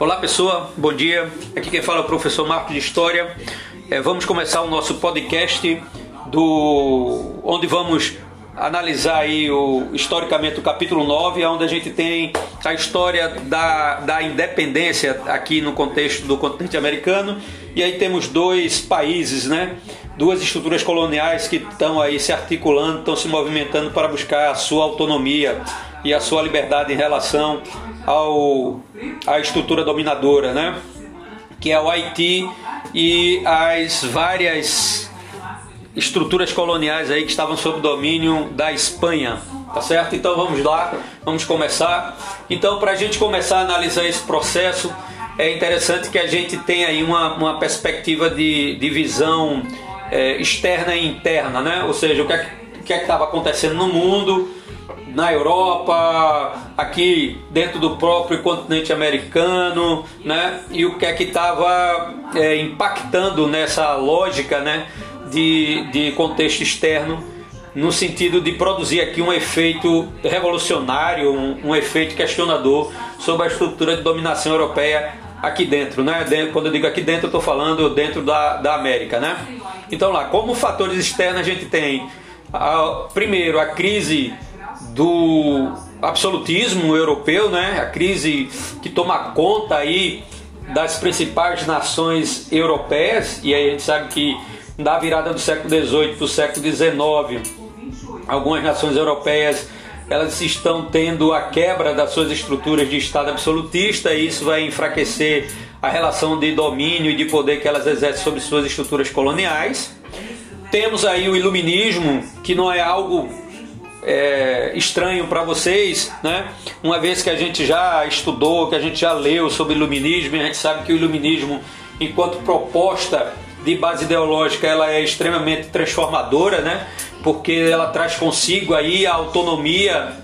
Olá pessoa, bom dia. Aqui quem fala é o professor Marcos de História. É, vamos começar o nosso podcast do onde vamos analisar aí o, historicamente o capítulo 9, onde a gente tem a história da, da independência aqui no contexto do continente americano. E aí temos dois países, né? Duas estruturas coloniais que estão aí se articulando, estão se movimentando para buscar a sua autonomia e a sua liberdade em relação ao, à estrutura dominadora, né? que é o Haiti e as várias estruturas coloniais aí que estavam sob domínio da Espanha, tá certo? Então vamos lá, vamos começar. Então para a gente começar a analisar esse processo, é interessante que a gente tenha aí uma, uma perspectiva de, de visão é, externa e interna, né? Ou seja, o que é que é estava acontecendo no mundo, na Europa, aqui dentro do próprio continente americano, né? E o que é que estava é, impactando nessa lógica, né? De, de contexto externo, no sentido de produzir aqui um efeito revolucionário, um, um efeito questionador sobre a estrutura de dominação europeia aqui dentro, né? Quando eu digo aqui dentro, eu estou falando dentro da, da América, né? Então lá, como fatores externos a gente tem, a, primeiro, a crise do absolutismo europeu, né? A crise que toma conta aí das principais nações europeias e aí a gente sabe que da virada do século XVIII para o século XIX, algumas nações europeias elas estão tendo a quebra das suas estruturas de Estado absolutista e isso vai enfraquecer a relação de domínio e de poder que elas exercem sobre suas estruturas coloniais. Temos aí o iluminismo, que não é algo é, estranho para vocês, né? Uma vez que a gente já estudou, que a gente já leu sobre iluminismo, a gente sabe que o iluminismo, enquanto proposta de base ideológica, ela é extremamente transformadora, né? Porque ela traz consigo aí a autonomia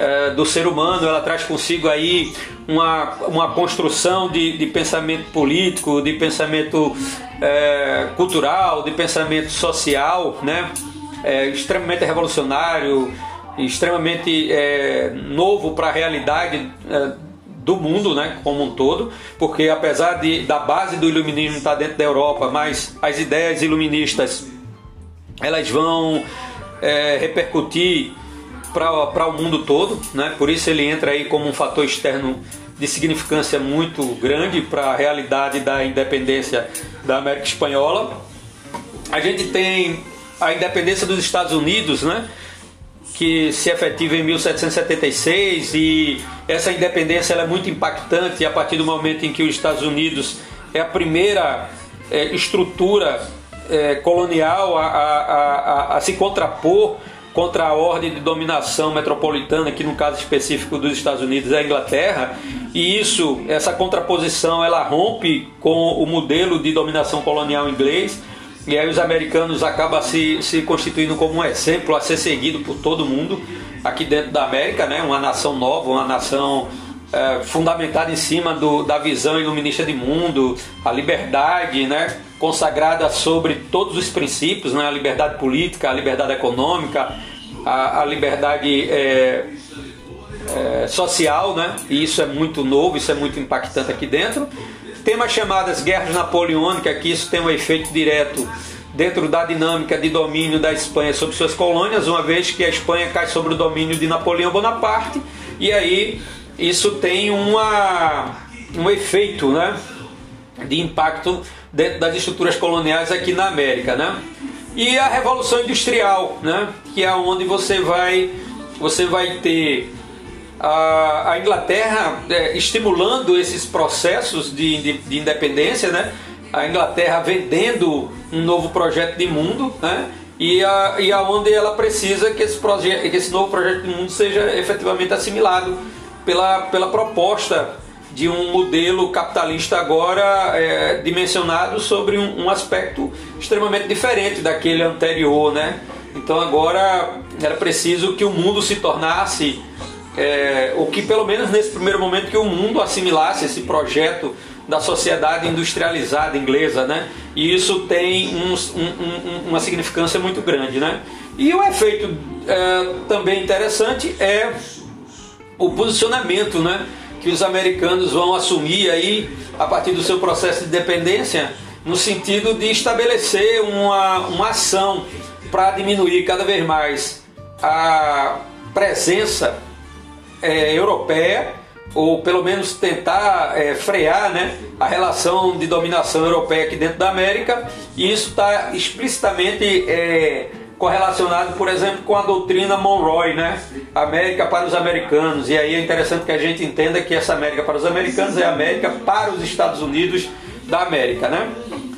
é, do ser humano, ela traz consigo aí uma, uma construção de, de pensamento político, de pensamento é, cultural, de pensamento social, né? é, extremamente revolucionário, extremamente é, novo para a realidade é, do mundo, né, como um todo, porque apesar de, da base do iluminismo estar dentro da Europa, mas as ideias iluministas elas vão é, repercutir para o mundo todo, né? por isso ele entra aí como um fator externo de significância muito grande para a realidade da independência da América Espanhola. A gente tem a independência dos Estados Unidos, né? que se efetiva em 1776 e essa independência é muito impactante a partir do momento em que os Estados Unidos é a primeira é, estrutura é, colonial a, a, a, a, se contrapor contra a ordem de dominação metropolitana, que no caso específico dos Estados Unidos é a Inglaterra, e isso, essa contraposição, ela rompe com o modelo de dominação colonial inglês e aí os americanos acabam se, se constituindo como um exemplo a ser seguido por todo mundo aqui dentro da América, né? uma nação nova, uma nação é, fundamentada em cima do, da visão iluminista de mundo, a liberdade, né? consagrada sobre todos os princípios, né? a liberdade política, a liberdade econômica, a, a liberdade é, é, social, né? e isso é muito novo, isso é muito impactante aqui dentro. Temas chamadas guerras napoleônicas, que isso tem um efeito direto dentro da dinâmica de domínio da Espanha sobre suas colônias, uma vez que a Espanha cai sobre o domínio de Napoleão Bonaparte, e aí isso tem uma, um efeito né, de impacto dentro das estruturas coloniais aqui na América. Né? E a Revolução Industrial, né, que é onde você vai, você vai ter a, a Inglaterra é, estimulando esses processos de, de, de, independência, né? a Inglaterra vendendo um novo projeto de mundo, né? e, a, e aonde ela precisa que esse, projeto, que esse novo projeto de mundo seja efetivamente assimilado pela, pela proposta de um modelo capitalista agora é, dimensionado sobre um, um, aspecto extremamente diferente daquele anterior, né? Então agora era preciso que o mundo se tornasse é, o que pelo menos nesse primeiro momento que o mundo assimilasse esse projeto da sociedade industrializada inglesa, né? E isso tem um, um, uma significância muito grande, né? E o efeito é, também interessante é o posicionamento, né? que os americanos vão assumir aí a partir do seu processo de independência, no sentido de estabelecer uma, uma ação para diminuir cada vez mais a presença é, europeia, ou pelo menos tentar é, frear né, a relação de dominação europeia aqui dentro da América, e isso está explicitamente é, correlacionado, por exemplo, com a doutrina Monroe, né? América para os americanos. E aí é interessante que a gente entenda que essa América para os americanos é a América para os Estados Unidos da América, né?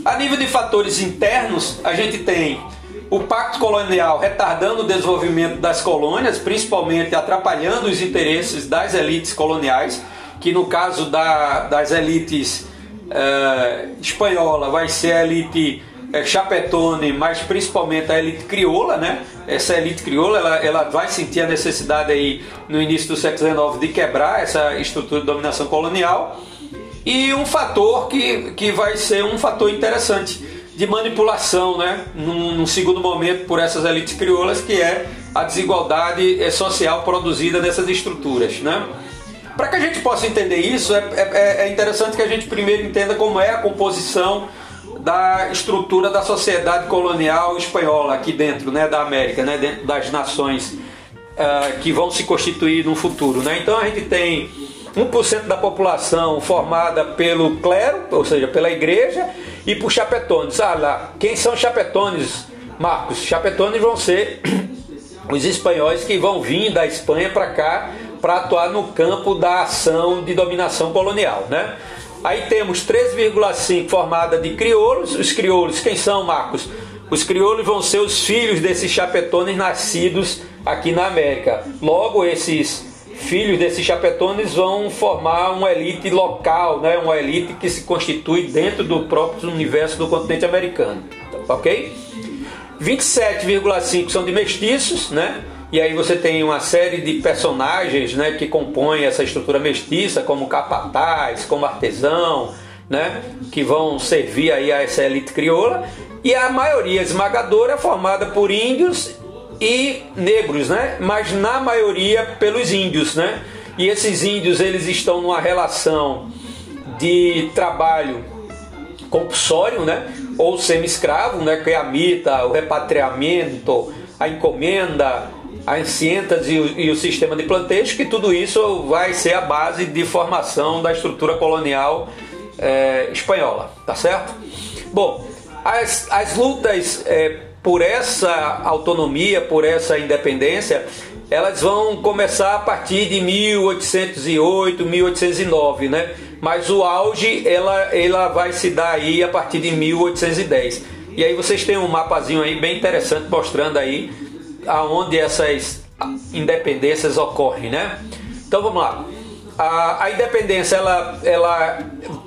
A nível de fatores internos, a gente tem o pacto colonial retardando o desenvolvimento das colônias, principalmente atrapalhando os interesses das elites coloniais, que no caso da, das elites uh, espanhola vai ser a elite é, Chapetone, mas principalmente a elite crioula, né? Essa elite crioula, ela, ela vai sentir a necessidade aí no início do século XIX de quebrar essa estrutura de dominação colonial. E um fator que, que vai ser um fator interessante de manipulação, né? Num, num segundo momento por essas elites crioulas, que é a desigualdade é, social produzida nessas estruturas, né? Para que a gente possa entender isso, é, é, é interessante que a gente primeiro entenda como é a composição da estrutura da sociedade colonial espanhola aqui dentro né, da América, né, dentro das nações uh, que vão se constituir no futuro. Né? Então a gente tem 1% da população formada pelo clero, ou seja, pela igreja, e por chapetones. Ah lá, quem são chapetones, Marcos? Chapetones vão ser os espanhóis que vão vir da Espanha para cá para atuar no campo da ação de dominação colonial, né? Aí temos 3,5 formada de crioulos. Os crioulos, quem são, Marcos? Os crioulos vão ser os filhos desses chapetones nascidos aqui na América. Logo, esses filhos desses chapetones vão formar uma elite local, né? uma elite que se constitui dentro do próprio universo do continente americano. Ok? 27,5 são de mestiços, né? E aí você tem uma série de personagens né, que compõem essa estrutura mestiça, como capataz, como artesão, né, que vão servir aí a essa elite crioula. E a maioria esmagadora é formada por índios e negros, né? mas na maioria pelos índios. Né? E esses índios eles estão numa relação de trabalho compulsório, né? ou semi-escravo, né? que é a mita, o repatriamento, a encomenda, as cientas e o, sistema de plantejo, que tudo isso vai ser a base de formação da estrutura colonial é, espanhola, tá certo? Bom, as, as lutas é, por essa autonomia, por essa independência, elas vão começar a partir de 1808, 1809, né? Mas o auge ela, ela vai se dar aí a partir de 1810. E aí vocês têm um mapazinho aí bem interessante mostrando aí aonde essas independências ocorrem, né? Então vamos lá. A, a, independência ela, ela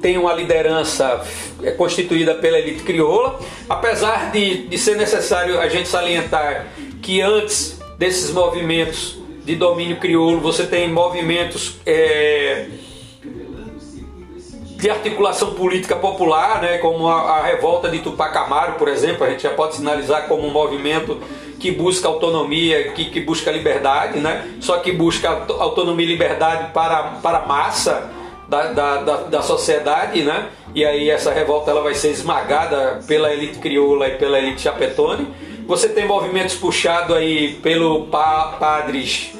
tem uma liderança é constituída pela elite crioula, apesar de, de ser necessário a gente salientar que antes desses movimentos de domínio crioulo você tem movimentos é, de articulação política popular, né, como a, a revolta de Tupac Amaru, por exemplo, a gente já pode sinalizar como um movimento que busca autonomia, que, que busca liberdade, né? Só que busca autonomia e liberdade para, para a massa da, da, da, da, sociedade, né? E aí essa revolta ela vai ser esmagada pela elite crioula e pela elite chapetone. Você tem movimentos puxados aí pelo pa, padres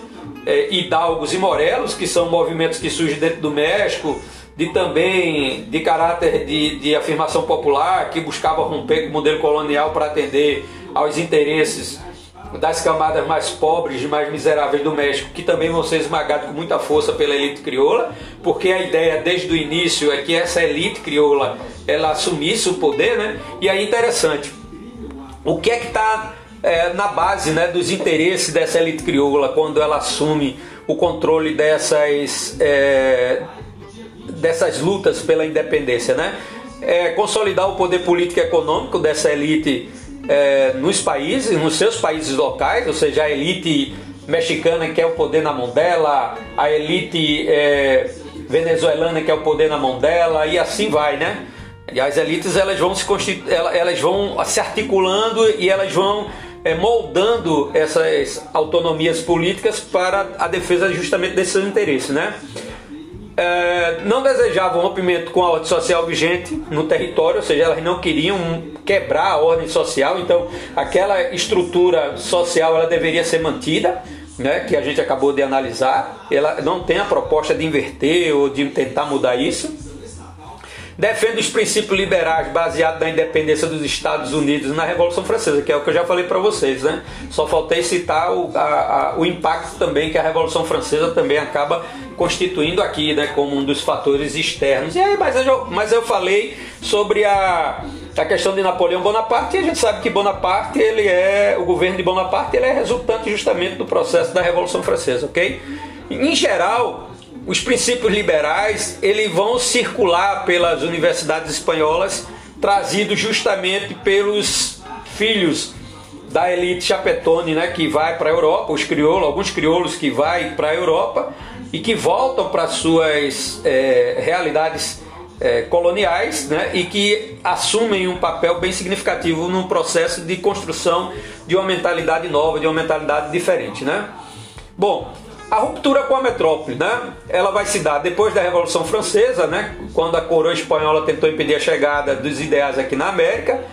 é, hidalgos e morelos, que são movimentos que surgem dentro do México, de também de caráter de, de afirmação popular, que buscava romper com o modelo colonial para atender aos interesses das camadas mais pobres e mais miseráveis do México, que também vão ser esmagados com muita força pela elite crioula, porque a ideia desde o início é que essa elite crioula ela assumisse o poder, né? E aí interessante, o que é que está é, na base né, dos interesses dessa elite crioula quando ela assume o controle dessas, é, dessas lutas pela independência, né? É, consolidar o poder político e econômico dessa elite é, nos países, nos seus países locais, ou seja, a elite mexicana quer o poder na mão dela, a elite é, venezuelana quer o poder na mão dela e assim vai, né? E as elites elas vão se elas vão se articulando e elas vão é, moldando essas autonomias políticas para a defesa justamente desses interesses, né? É, não desejavam rompimento com a ordem social vigente no território, ou seja, elas não queriam quebrar a ordem social, então aquela estrutura social ela deveria ser mantida, né, que a gente acabou de analisar. Ela não tem a proposta de inverter ou de tentar mudar isso defende os princípios liberais baseados na independência dos Estados Unidos na Revolução Francesa, que é o que eu já falei para vocês, né? Só faltei citar o, a, a, o impacto também que a Revolução Francesa também acaba constituindo aqui, né, como um dos fatores externos. E aí, mas eu, mas eu falei sobre a, a questão de Napoleão Bonaparte, e a gente sabe que Bonaparte, ele é, o governo de Bonaparte, ele é resultante justamente do processo da Revolução Francesa, ok? Em geral, os princípios liberais eles vão circular pelas universidades espanholas, trazidos justamente pelos filhos da elite chapetone, né, que vai para a Europa, os crioulos, alguns crioulos que vai para a Europa e que voltam para suas é, realidades é, coloniais, né, e que assumem um papel bem significativo no processo de construção de uma mentalidade nova, de uma mentalidade diferente, né? Bom, a ruptura com a metrópole, né? Ela vai se dar depois da Revolução Francesa, né? Quando a coroa espanhola tentou impedir a chegada dos ideais aqui na América.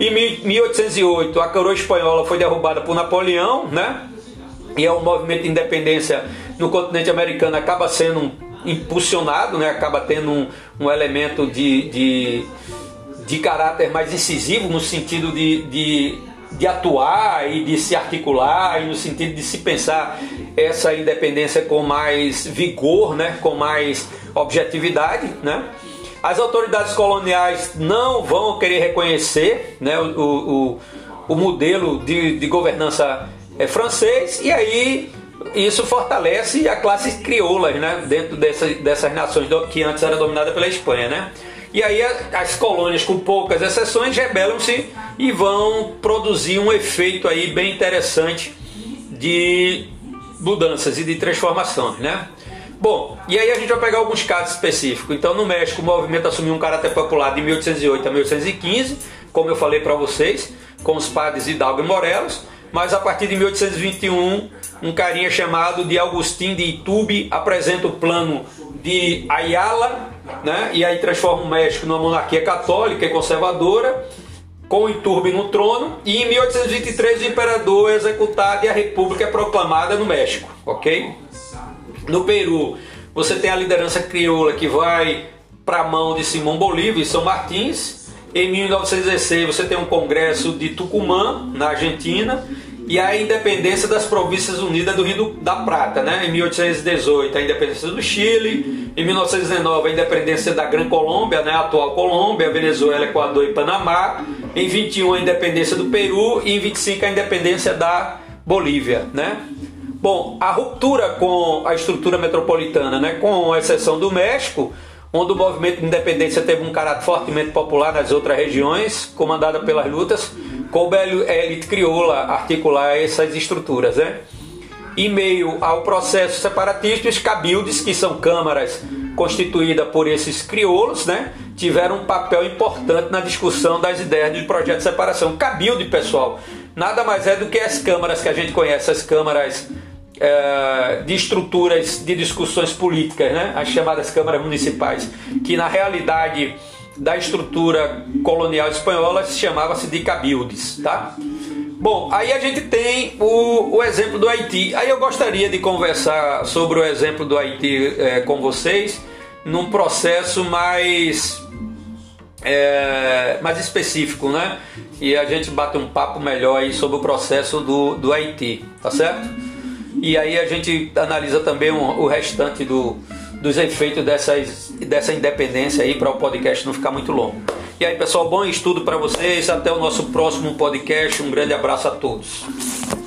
Em 1808, a coroa espanhola foi derrubada por Napoleão, né? E é um movimento de independência no continente americano acaba sendo impulsionado, né? Acaba tendo um, um elemento de, de, de caráter mais incisivo no sentido de, de de atuar e de se articular e no sentido de se pensar essa independência com mais vigor, né, com mais objetividade, né? As autoridades coloniais não vão querer reconhecer né, o, o, o modelo de, de governança é, francês e aí isso fortalece a classe crioula né, dentro dessa, dessas nações que antes era dominada pela Espanha. Né? E aí as colônias, com poucas exceções, rebelam-se e vão produzir um efeito aí bem interessante de mudanças e de transformações, né? Bom, e aí a gente vai pegar alguns casos específicos. Então, no México, o movimento assumiu um caráter popular de 1808 a 1815, como eu falei para vocês, com os padres Hidalgo e Morelos. Mas a partir de 1821, um carinha chamado de Agustín de Itubi apresenta o plano de Ayala, né? e aí transforma o México numa monarquia católica e conservadora com Iturbe no trono, e em 1823 o imperador é executado e a república é proclamada no México, ok? No Peru, você tem a liderança crioula que vai para a mão de Simão Bolívar e São Martins. Em 1916 você tem um congresso de Tucumã, na Argentina, e a independência das Províncias Unidas do Rio da Prata, né? Em 1818 a independência do Chile, em 1919 a independência da Gran Colômbia, né? A atual Colômbia, Venezuela, Equador e Panamá, em 21 a independência do Peru e em 25 a independência da Bolívia, né? Bom, a ruptura com a estrutura metropolitana, né? Com exceção do México, onde o movimento de independência teve um caráter fortemente popular nas outras regiões, comandada pelas lutas, coube a elite crioula articular essas estruturas. Né? Em meio ao processo separatista, os cabildes, que são câmaras constituídas por esses crioulos, né, tiveram um papel importante na discussão das ideias de projeto de separação. Cabilde, pessoal, nada mais é do que as câmaras que a gente conhece, as câmaras é, de estruturas de discussões políticas, né, as chamadas câmaras municipais, que na realidade da estrutura colonial espanhola se chamava-se de cabildes, tá? Bom, aí a gente tem o, o, exemplo do Haiti. Aí eu gostaria de conversar sobre o exemplo do Haiti é, com vocês num processo mais é, mais específico, né? E a gente bate um papo melhor aí sobre o processo do, do Haiti, tá certo? E aí a gente analisa também o restante do, dos efeitos dessas, dessa independência aí para o podcast não ficar muito longo. E aí, pessoal, bom estudo para vocês. Até o nosso próximo podcast. Um grande abraço a todos.